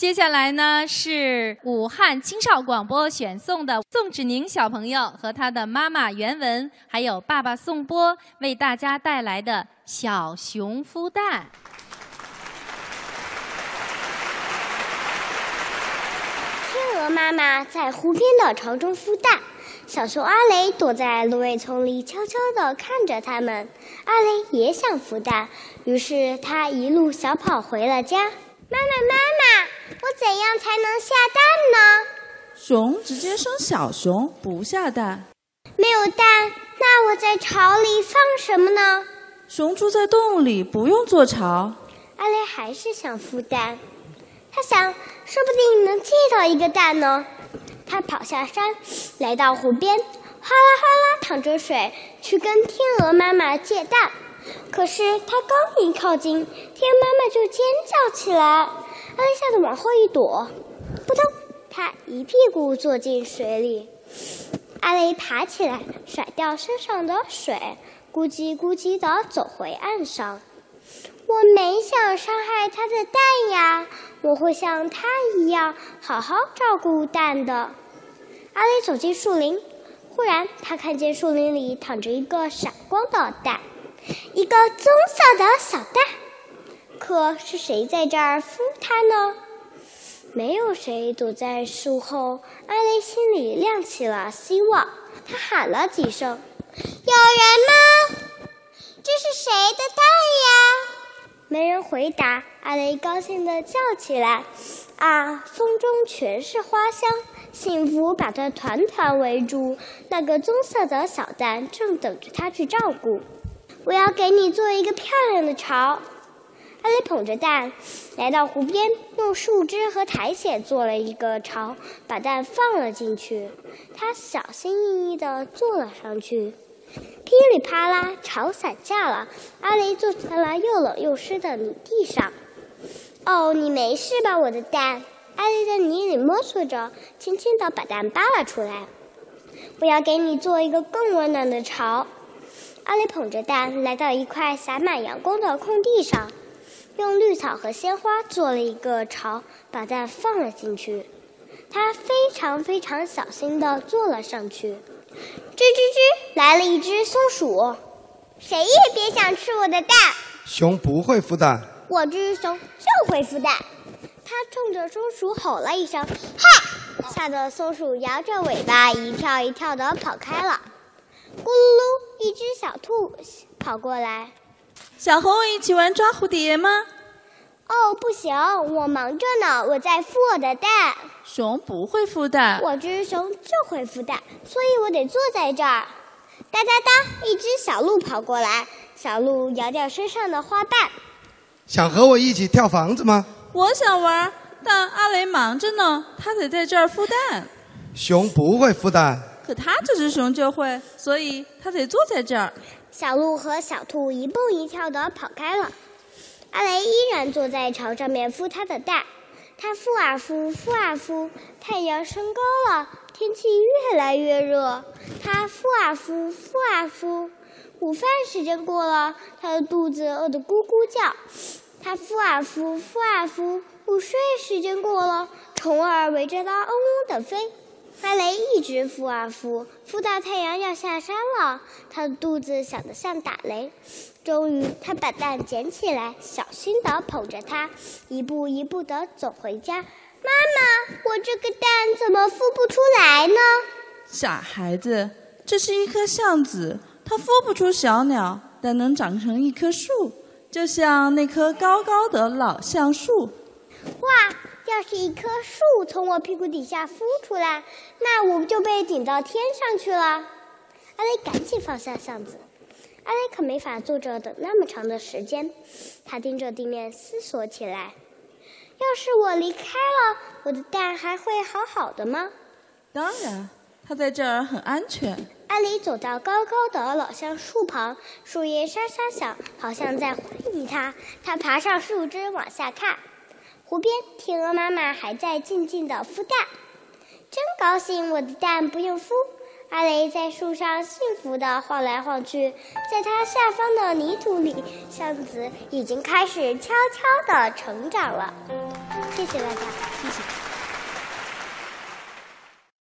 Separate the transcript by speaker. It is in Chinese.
Speaker 1: 接下来呢是武汉青少广播选送的宋芷宁小朋友和他的妈妈袁文，还有爸爸宋波为大家带来的小熊孵蛋。
Speaker 2: 天鹅妈妈在湖边的巢中孵蛋，小熊阿雷躲在芦苇丛里，悄悄地看着它们。阿雷也想孵蛋，于是他一路小跑回了家。妈妈，妈妈，我怎样才能下蛋呢？
Speaker 3: 熊直接生小熊，不下蛋。
Speaker 2: 没有蛋，那我在巢里放什么呢？
Speaker 3: 熊住在洞里，不用做巢。
Speaker 2: 阿雷还是想孵蛋，他想，说不定能借到一个蛋呢。他跑下山，来到湖边，哗啦哗啦淌着水，去跟天鹅妈妈借蛋。可是他刚一靠近，天妈妈就尖叫起来。阿雷吓得往后一躲，扑通，他一屁股坐进水里。阿雷爬起来，甩掉身上的水，咕叽咕叽地走回岸上。我没想伤害他的蛋呀，我会像他一样好好照顾蛋的。阿雷走进树林，忽然他看见树林里躺着一个闪光的蛋，一个棕色的小蛋。可是谁在这儿孵它呢？没有谁躲在树后，阿雷心里亮起了希望。他喊了几声：“有人吗？这是谁的蛋呀？”没人回答。阿雷高兴地叫起来：“啊，风中全是花香，幸福把它团团围住。那个棕色的小蛋正等着他去照顾。我要给你做一个漂亮的巢。”阿雷捧着蛋来到湖边，用树枝和苔藓做了一个巢，把蛋放了进去。他小心翼翼地坐了上去，噼里啪啦，巢散架了。阿雷坐在了又冷又湿的泥地上。哦，你没事吧，我的蛋？阿雷在泥里摸索着，轻轻地把蛋扒了出来。我要给你做一个更温暖的巢。阿雷捧着蛋来到一块洒满阳光的空地上。用绿草和鲜花做了一个巢，把蛋放了进去。他非常非常小心地坐了上去。吱吱吱，来了一只松鼠。谁也别想吃我的蛋！
Speaker 4: 熊不会孵蛋。
Speaker 2: 我这只熊就会孵蛋。它冲着松鼠吼了一声：“哈！”吓得松鼠摇着尾巴一跳一跳地跑开了。咕噜噜，一只小兔跑过来。
Speaker 3: 想和我一起玩抓蝴蝶吗？
Speaker 2: 哦，不行，我忙着呢，我在孵我的蛋。
Speaker 3: 熊不会孵蛋，
Speaker 2: 我这只熊就会孵蛋，所以我得坐在这儿。哒哒哒，一只小鹿跑过来，小鹿摇掉身上的花瓣。
Speaker 4: 想和我一起跳房子吗？
Speaker 3: 我想玩，但阿雷忙着呢，他得在这儿孵蛋。
Speaker 4: 熊不会孵蛋，
Speaker 3: 可他这只熊就会，所以他得坐在这儿。
Speaker 2: 小鹿和小兔一蹦一跳地跑开了，阿雷依然坐在巢上面孵它的蛋。它孵啊孵，孵啊孵，太阳升高了，天气越来越热。它孵啊孵，孵啊孵，午饭时间过了，它的肚子饿得咕咕叫。它孵啊孵，孵啊孵，午睡时间过了，虫儿围着它嗡嗡地飞。阿雷一直孵啊孵，孵到太阳要下山了，他的肚子小得像打雷。终于，他把蛋捡起来，小心地捧着它，一步一步地走回家。妈妈，我这个蛋怎么孵不出来呢？
Speaker 3: 傻孩子，这是一颗橡子，它孵不出小鸟，但能长成一棵树，就像那棵高高的老橡树。
Speaker 2: 哇！要是一棵树从我屁股底下孵出来，那我就被顶到天上去了。阿雷赶紧放下箱子，阿雷可没法坐着等那么长的时间。他盯着地面思索起来：要是我离开了，我的蛋还会好好的吗？
Speaker 3: 当然，它在这儿很安全。
Speaker 2: 阿雷走到高高的老橡树旁，树叶沙沙响，好像在欢迎他。他爬上树枝往下看。湖边，天鹅妈妈还在静静的孵蛋，真高兴！我的蛋不用孵。阿雷在树上幸福的晃来晃去，在它下方的泥土里，橡子已经开始悄悄的成长了。谢谢大家。
Speaker 1: 谢谢。